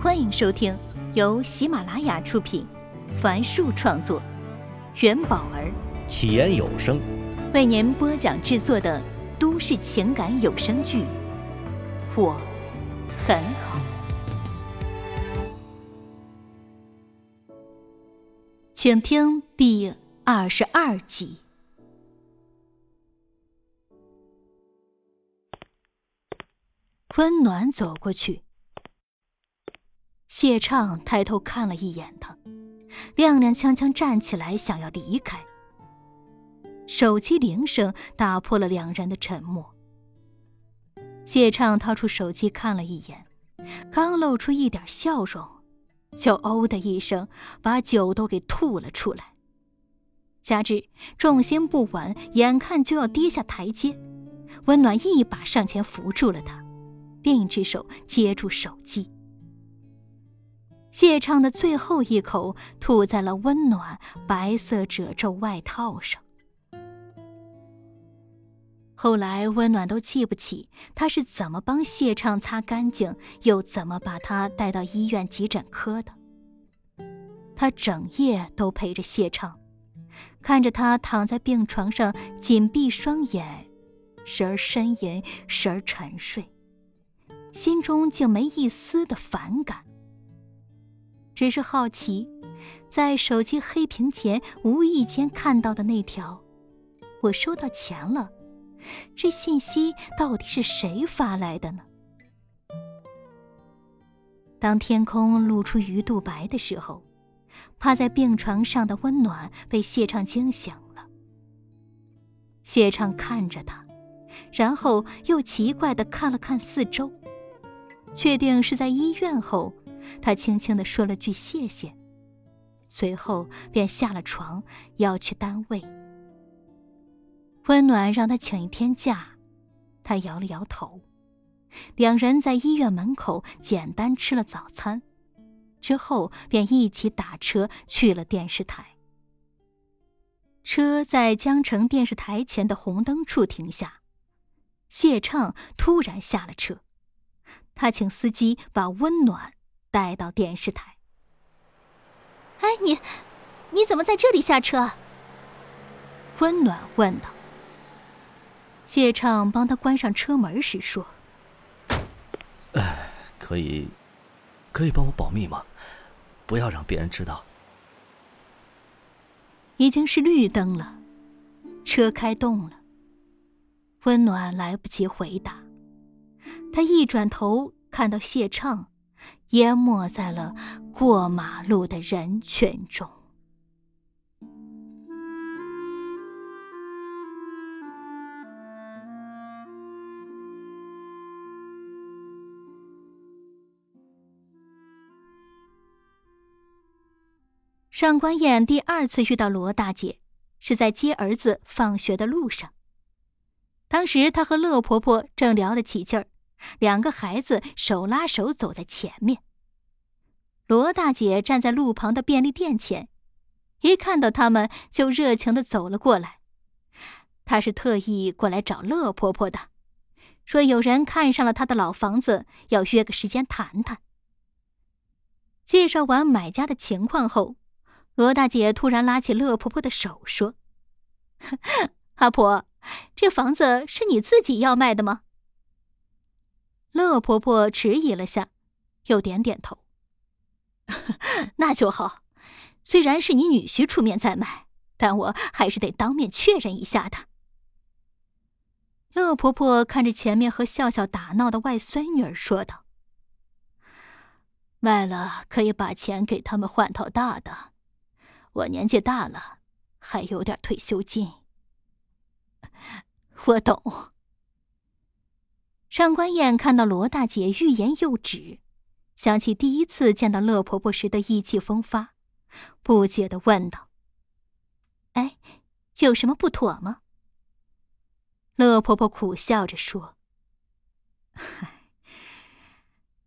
欢迎收听由喜马拉雅出品，凡树创作，元宝儿。起言有声。为您播讲制作的都市情感有声剧《我很好》，请听第二十二集。温暖走过去，谢畅抬头看了一眼他，踉踉跄跄站起来想要离开。手机铃声打破了两人的沉默。谢畅掏出手机看了一眼，刚露出一点笑容，就“哦”的一声把酒都给吐了出来。加之重心不稳，眼看就要跌下台阶，温暖一把上前扶住了他。另一只手接住手机，谢畅的最后一口吐在了温暖白色褶皱外套上。后来，温暖都记不起他是怎么帮谢畅擦干净，又怎么把他带到医院急诊科的。他整夜都陪着谢畅，看着他躺在病床上紧闭双眼，时而呻吟，时而沉睡。心中竟没一丝的反感，只是好奇，在手机黑屏前无意间看到的那条“我收到钱了”，这信息到底是谁发来的呢？当天空露出鱼肚白的时候，趴在病床上的温暖被谢畅惊醒了。谢畅看着他，然后又奇怪的看了看四周。确定是在医院后，他轻轻的说了句谢谢，随后便下了床要去单位。温暖让他请一天假，他摇了摇头。两人在医院门口简单吃了早餐，之后便一起打车去了电视台。车在江城电视台前的红灯处停下，谢畅突然下了车。他请司机把温暖带到电视台。哎，你，你怎么在这里下车？温暖问道。谢畅帮他关上车门时说：“哎，可以，可以帮我保密吗？不要让别人知道。”已经是绿灯了，车开动了。温暖来不及回答。他一转头，看到谢畅淹没在了过马路的人群中。上官燕第二次遇到罗大姐，是在接儿子放学的路上。当时她和乐婆婆正聊得起劲儿。两个孩子手拉手走在前面。罗大姐站在路旁的便利店前，一看到他们就热情的走了过来。她是特意过来找乐婆婆的，说有人看上了她的老房子，要约个时间谈谈。介绍完买家的情况后，罗大姐突然拉起乐婆婆的手说：“ 阿婆，这房子是你自己要卖的吗？”乐婆婆迟疑了下，又点点头。那就好，虽然是你女婿出面在卖，但我还是得当面确认一下的。乐婆婆看着前面和笑笑打闹的外孙女儿说道：“卖了可以把钱给他们换套大的，我年纪大了，还有点退休金。”我懂。上官燕看到罗大姐欲言又止，想起第一次见到乐婆婆时的意气风发，不解的问道：“哎，有什么不妥吗？”乐婆婆苦笑着说：“嗨，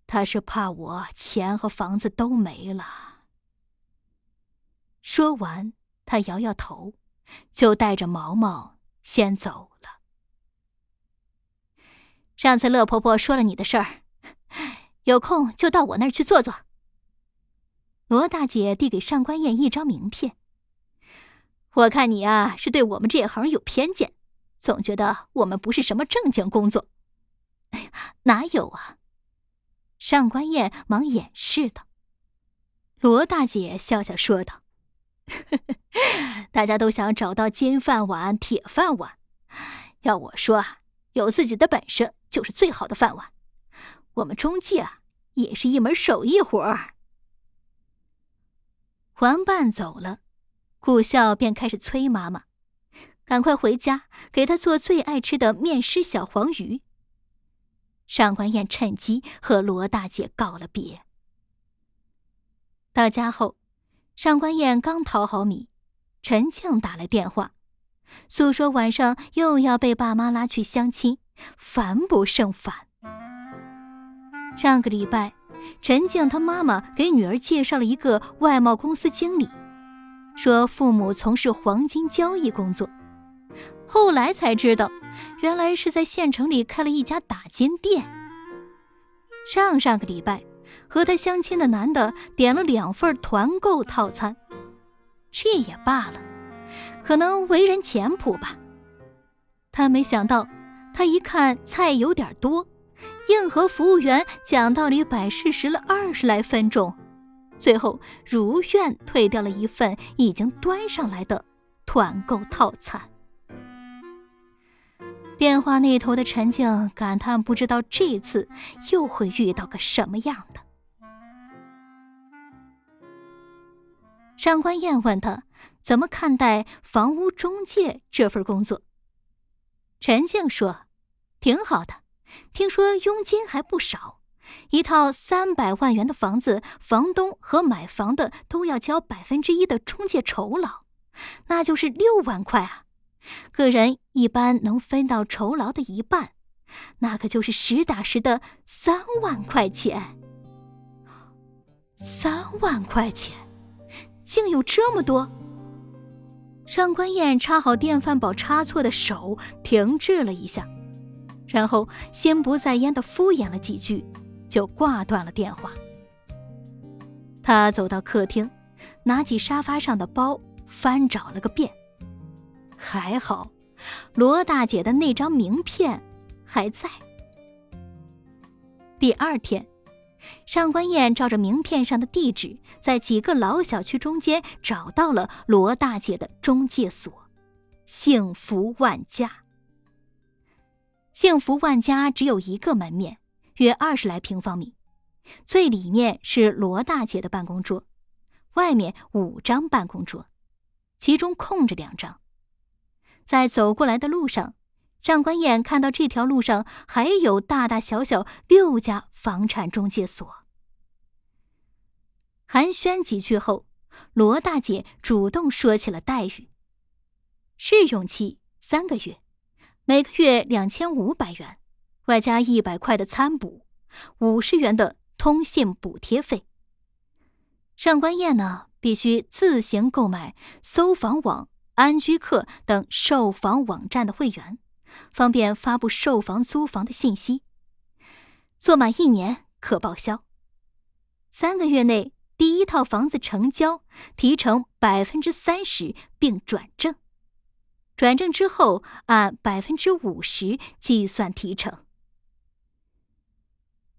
她是怕我钱和房子都没了。”说完，她摇摇头，就带着毛毛先走了。上次乐婆婆说了你的事儿，有空就到我那儿去坐坐。罗大姐递给上官燕一张名片。我看你啊，是对我们这行有偏见，总觉得我们不是什么正经工作。哎呀，哪有啊！上官燕忙掩饰道。罗大姐笑笑说道：“ 大家都想找到金饭碗、铁饭碗，要我说啊，有自己的本事就是最好的饭碗。我们中介啊，也是一门手艺活儿。”玩伴走了，顾笑便开始催妈妈：“赶快回家，给他做最爱吃的面食小黄鱼。”上官燕趁机和罗大姐告了别。到家后，上官燕刚淘好米，陈静打来电话，诉说晚上又要被爸妈拉去相亲，烦不胜烦。上个礼拜。陈静她妈妈给女儿介绍了一个外贸公司经理，说父母从事黄金交易工作。后来才知道，原来是在县城里开了一家打金店。上上个礼拜，和他相亲的男的点了两份团购套餐，这也罢了，可能为人简朴吧。他没想到，他一看菜有点多。硬和服务员讲道理，摆事实了二十来分钟，最后如愿退掉了一份已经端上来的团购套餐。电话那头的陈静感叹：“不知道这次又会遇到个什么样的。”上官燕问他怎么看待房屋中介这份工作。陈静说：“挺好的。”听说佣金还不少，一套三百万元的房子，房东和买房的都要交百分之一的中介酬劳，那就是六万块啊！个人一般能分到酬劳的一半，那可就是实打实的三万块钱。三万块钱，竟有这么多！上官燕插好电饭煲插错的手停滞了一下。然后心不在焉的敷衍了几句，就挂断了电话。他走到客厅，拿起沙发上的包翻找了个遍，还好，罗大姐的那张名片还在。第二天，上官燕照着名片上的地址，在几个老小区中间找到了罗大姐的中介所——幸福万家。幸福万家只有一个门面，约二十来平方米。最里面是罗大姐的办公桌，外面五张办公桌，其中空着两张。在走过来的路上，上官燕看到这条路上还有大大小小六家房产中介所。寒暄几句后，罗大姐主动说起了待遇：试用期三个月。每个月两千五百元，外加一百块的餐补，五十元的通信补贴费。上官燕呢，必须自行购买搜房网、安居客等售房网站的会员，方便发布售房租房的信息。做满一年可报销。三个月内第一套房子成交，提成百分之三十，并转正。转正之后，按百分之五十计算提成。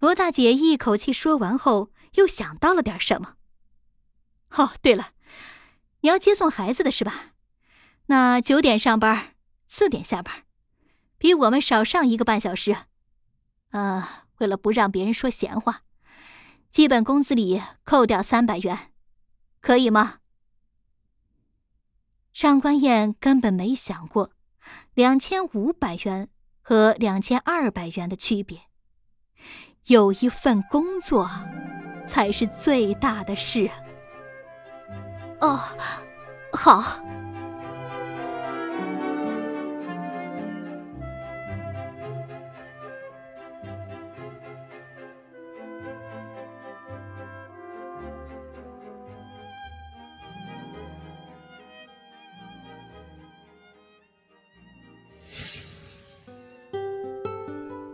罗大姐一口气说完后，又想到了点什么。哦，对了，你要接送孩子的是吧？那九点上班，四点下班，比我们少上一个半小时。呃，为了不让别人说闲话，基本工资里扣掉三百元，可以吗？上官燕根本没想过，两千五百元和两千二百元的区别。有一份工作，才是最大的事。哦，好。